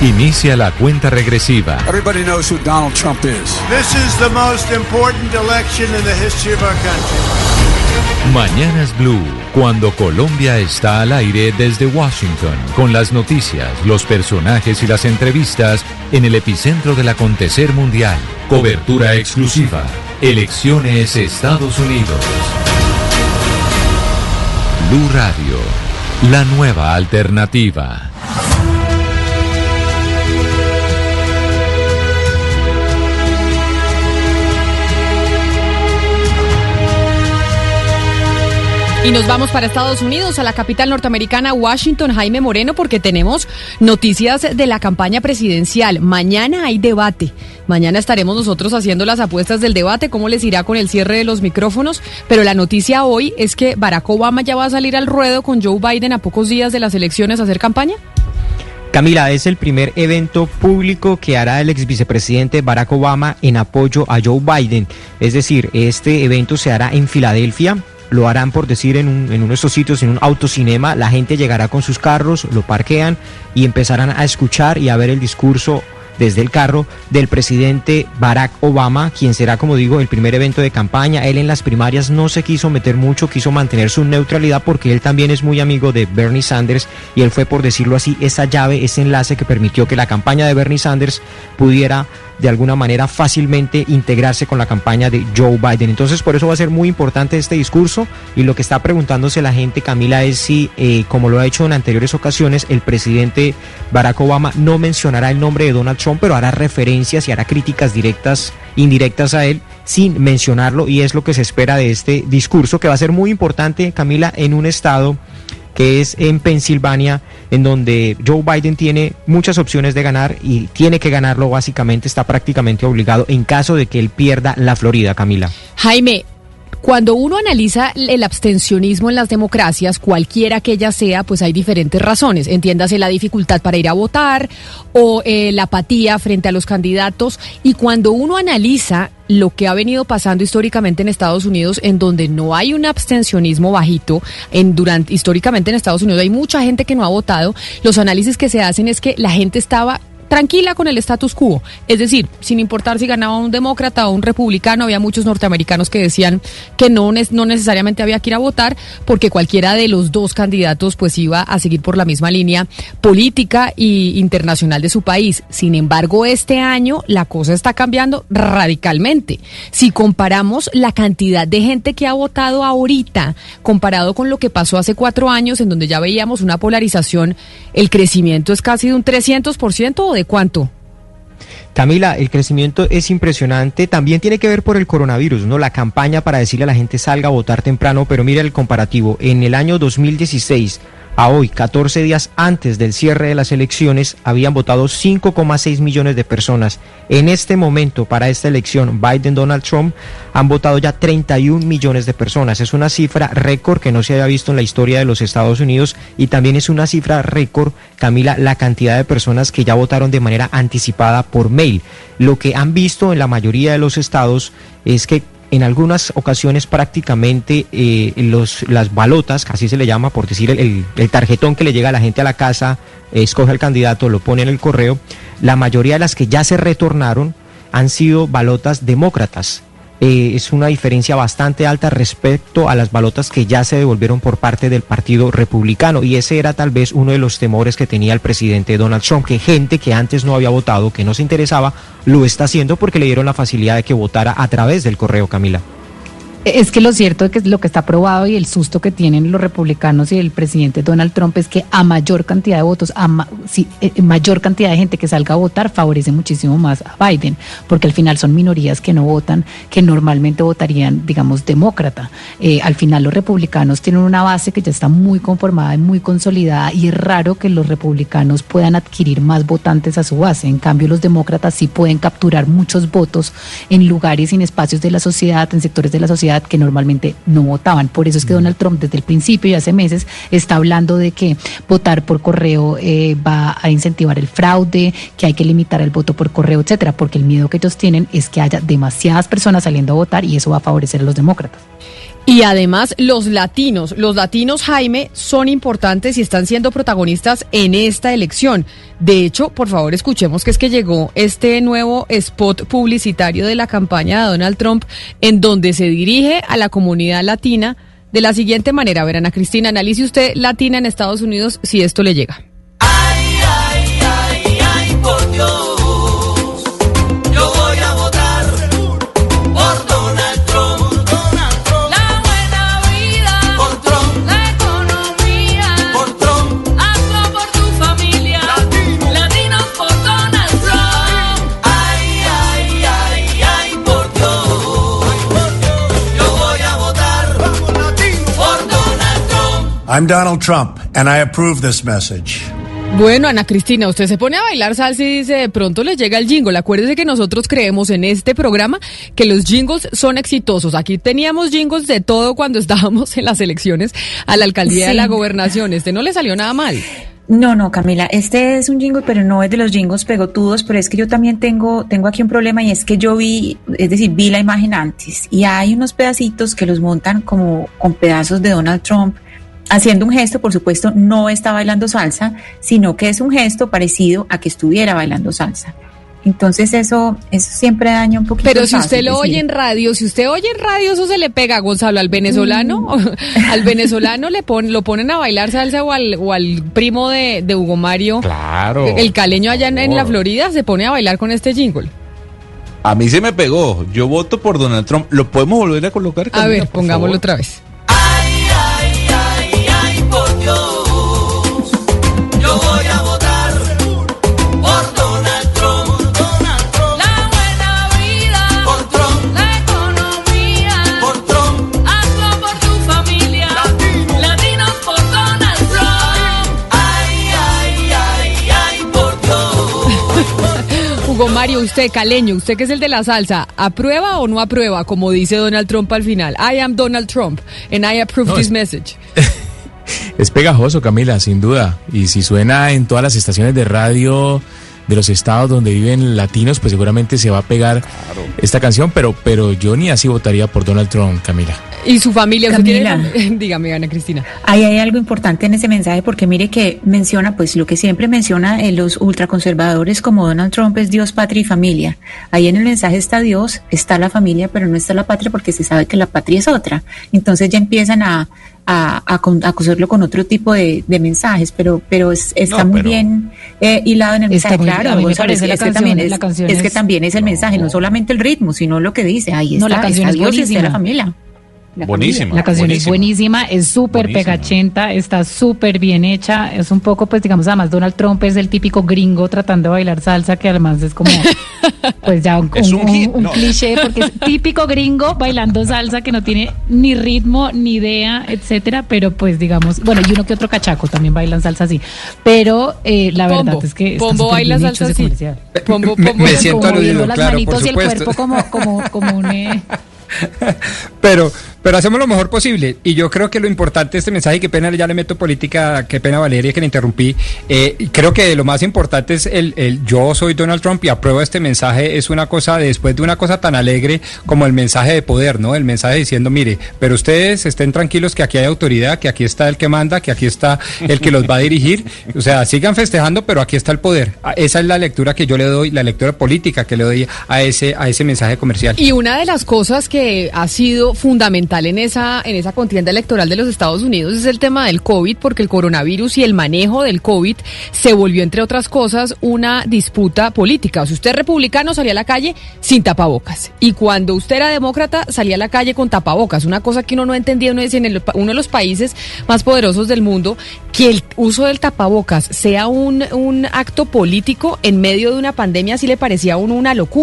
Inicia la cuenta regresiva. Everybody knows who Donald Trump is. This is the most important election in the history of our country. Mañanas Blue, cuando Colombia está al aire desde Washington, con las noticias, los personajes y las entrevistas en el epicentro del acontecer mundial. Cobertura exclusiva. Elecciones Estados Unidos. Blue Radio, la nueva alternativa. Y nos vamos para Estados Unidos, a la capital norteamericana, Washington, Jaime Moreno, porque tenemos noticias de la campaña presidencial. Mañana hay debate. Mañana estaremos nosotros haciendo las apuestas del debate, cómo les irá con el cierre de los micrófonos. Pero la noticia hoy es que Barack Obama ya va a salir al ruedo con Joe Biden a pocos días de las elecciones a hacer campaña. Camila, es el primer evento público que hará el ex vicepresidente Barack Obama en apoyo a Joe Biden. Es decir, este evento se hará en Filadelfia, lo harán por decir en, un, en uno de estos sitios, en un autocinema, la gente llegará con sus carros, lo parquean y empezarán a escuchar y a ver el discurso desde el carro del presidente Barack Obama, quien será, como digo, el primer evento de campaña. Él en las primarias no se quiso meter mucho, quiso mantener su neutralidad porque él también es muy amigo de Bernie Sanders y él fue, por decirlo así, esa llave, ese enlace que permitió que la campaña de Bernie Sanders pudiera de alguna manera fácilmente integrarse con la campaña de Joe Biden. Entonces por eso va a ser muy importante este discurso y lo que está preguntándose la gente, Camila, es si, eh, como lo ha hecho en anteriores ocasiones, el presidente Barack Obama no mencionará el nombre de Donald Trump, pero hará referencias y hará críticas directas, indirectas a él sin mencionarlo y es lo que se espera de este discurso que va a ser muy importante, Camila, en un estado que es en Pensilvania, en donde Joe Biden tiene muchas opciones de ganar y tiene que ganarlo básicamente, está prácticamente obligado en caso de que él pierda la Florida, Camila. Jaime, cuando uno analiza el abstencionismo en las democracias, cualquiera que ella sea, pues hay diferentes razones. Entiéndase la dificultad para ir a votar o eh, la apatía frente a los candidatos. Y cuando uno analiza lo que ha venido pasando históricamente en Estados Unidos, en donde no hay un abstencionismo bajito, en durante históricamente en Estados Unidos hay mucha gente que no ha votado. Los análisis que se hacen es que la gente estaba tranquila con el status quo. Es decir, sin importar si ganaba un demócrata o un republicano, había muchos norteamericanos que decían que no, necesariamente había que ir a votar porque cualquiera de los dos candidatos pues iba a seguir por la misma línea política e internacional de su país. Sin embargo, este año la cosa está cambiando radicalmente. Si comparamos la cantidad de gente que ha votado ahorita comparado con lo que pasó hace cuatro años en donde ya veíamos una polarización, el crecimiento es casi de un 300% o de cuánto? Camila, el crecimiento es impresionante. También tiene que ver por el coronavirus, ¿no? La campaña para decirle a la gente salga a votar temprano, pero mira el comparativo. En el año 2016 a hoy, 14 días antes del cierre de las elecciones, habían votado 5,6 millones de personas. En este momento, para esta elección, Biden-Donald Trump han votado ya 31 millones de personas. Es una cifra récord que no se había visto en la historia de los Estados Unidos y también es una cifra récord, Camila, la cantidad de personas que ya votaron de manera anticipada por mail. Lo que han visto en la mayoría de los estados es que en algunas ocasiones prácticamente eh, los, las balotas, así se le llama por decir el, el, tarjetón que le llega a la gente a la casa, escoge al candidato, lo pone en el correo, la mayoría de las que ya se retornaron han sido balotas demócratas. Eh, es una diferencia bastante alta respecto a las balotas que ya se devolvieron por parte del Partido Republicano. Y ese era tal vez uno de los temores que tenía el presidente Donald Trump, que gente que antes no había votado, que no se interesaba, lo está haciendo porque le dieron la facilidad de que votara a través del correo, Camila. Es que lo cierto es que lo que está probado y el susto que tienen los republicanos y el presidente Donald Trump es que a mayor cantidad de votos, a eh, mayor cantidad de gente que salga a votar, favorece muchísimo más a Biden, porque al final son minorías que no votan, que normalmente votarían, digamos, demócrata. Eh, al final los republicanos tienen una base que ya está muy conformada y muy consolidada y es raro que los republicanos puedan adquirir más votantes a su base. En cambio, los demócratas sí pueden capturar muchos votos en lugares y en espacios de la sociedad, en sectores de la sociedad que normalmente no votaban. Por eso es que Donald Trump desde el principio y hace meses está hablando de que votar por correo eh, va a incentivar el fraude, que hay que limitar el voto por correo, etcétera, porque el miedo que ellos tienen es que haya demasiadas personas saliendo a votar y eso va a favorecer a los demócratas. Y además los latinos, los latinos Jaime son importantes y están siendo protagonistas en esta elección. De hecho, por favor, escuchemos que es que llegó este nuevo spot publicitario de la campaña de Donald Trump en donde se dirige a la comunidad latina de la siguiente manera. Verán a Cristina, analice usted latina en Estados Unidos si esto le llega. I'm Donald Trump, and I approve this message. Bueno, Ana Cristina, usted se pone a bailar salsa y dice, de pronto le llega el jingle. Acuérdese que nosotros creemos en este programa que los jingles son exitosos. Aquí teníamos jingles de todo cuando estábamos en las elecciones a la alcaldía de Sí. la gobernación. Este no le salió nada mal. No, no, Camila, este es un jingle, pero no es de los jingles pegotudos, pero es que yo también tengo, tengo aquí un problema y es que yo vi, es decir, vi la imagen antes y hay unos pedacitos que los montan como con pedazos de Donald Trump haciendo un gesto, por supuesto, no está bailando salsa, sino que es un gesto parecido a que estuviera bailando salsa. Entonces eso, eso siempre daña un poquito. Pero si usted lo decir, oye en radio, si usted oye en radio, eso se le pega, Gonzalo, al venezolano, al venezolano le pon, lo ponen a bailar salsa o al, o al primo de, de Hugo Mario, Claro. el caleño allá en, en la. Florida, se pone a bailar con este jingle. A mí se me pegó. Yo voto por Donald Trump. ¿Lo podemos volver a colocar? A Camila, ver, por pongámoslo favor? otra vez. Hugo Mario, usted, caleño, usted que es el de la salsa, ¿aprueba o no aprueba? Como dice Donald Trump al final. I am Donald Trump and I approve No, this es- message. Es pegajoso, Camila, sin duda. Y si suena en todas las estaciones de radio de los estados donde viven latinos, pues seguramente se va a pegar esta canción, pero, pero yo ni así votaría por Donald Trump, Camila. Y su familia, ¿usted tiene Camila. fam- Dígame, Ana Cristina. Ahí hay algo importante en ese mensaje porque mire que menciona pues lo que siempre menciona eh, los ultraconservadores como Donald Trump es Dios, patria y familia. Ahí en el mensaje está Dios, está la familia, pero no está la patria porque se sabe que la patria es otra. Entonces ya empiezan a, a, a acusarlo con otro tipo de, de mensajes, pero, pero es- está No, muy pero- bien eh, hilado en el mensaje. muy- claro, a mí me Gonzalo, parece es, la es que también es, la canción es que también es el mensaje, no solamente el ritmo, sino lo que dice. Ahí está, No, la canción está es Dios y está buenísima. la familia. La Buenísima. La canción es buenísima. es súper pegachenta, está súper bien hecha, es un poco, pues digamos, además Donald Trump es el típico gringo tratando de bailar salsa, que además es como, pues ya un, Es un- un hit, un ¿no? cliché, porque es típico gringo bailando salsa que no tiene ni ritmo, ni idea, etcétera, pero pues digamos, bueno, y uno que otro cachaco también bailan salsa así, pero eh, la Pombo. verdad es que Pombo baila salsa así. Pombo, Me- pombo me es siento aludido, las claro, manitos por y el supuesto. cuerpo como, como, como un... eh, Pero, pero hacemos lo mejor posible. Y yo creo que lo importante de este mensaje, qué pena ya le meto política, qué pena Valeria que le interrumpí. eh, creo que lo más importante es el, el yo soy Donald Trump y apruebo este mensaje. Es una cosa, después de una cosa tan alegre como el mensaje de poder, ¿no? El mensaje diciendo, mire, pero ustedes estén tranquilos que aquí hay autoridad, que aquí está el que manda, que aquí está el que los va a dirigir. O sea, sigan festejando, pero aquí está el poder. Ah, Esa es la lectura que yo le doy, la lectura política que le doy a ese, a ese mensaje comercial. Y una de las cosas que ha sido fundamental en esa, en esa contienda electoral de los Estados Unidos es el tema del COVID, porque el coronavirus y el manejo del COVID se volvió, entre otras cosas, una disputa política. O sea, usted republicano salía a la calle sin tapabocas. Y cuando usted era demócrata salía a la calle con tapabocas. Una cosa que uno no entendía, uno dice, en el- uno de los países más poderosos del mundo, que el uso del tapabocas sea un, un acto político en medio de una pandemia, sí le parecía a uno una locura.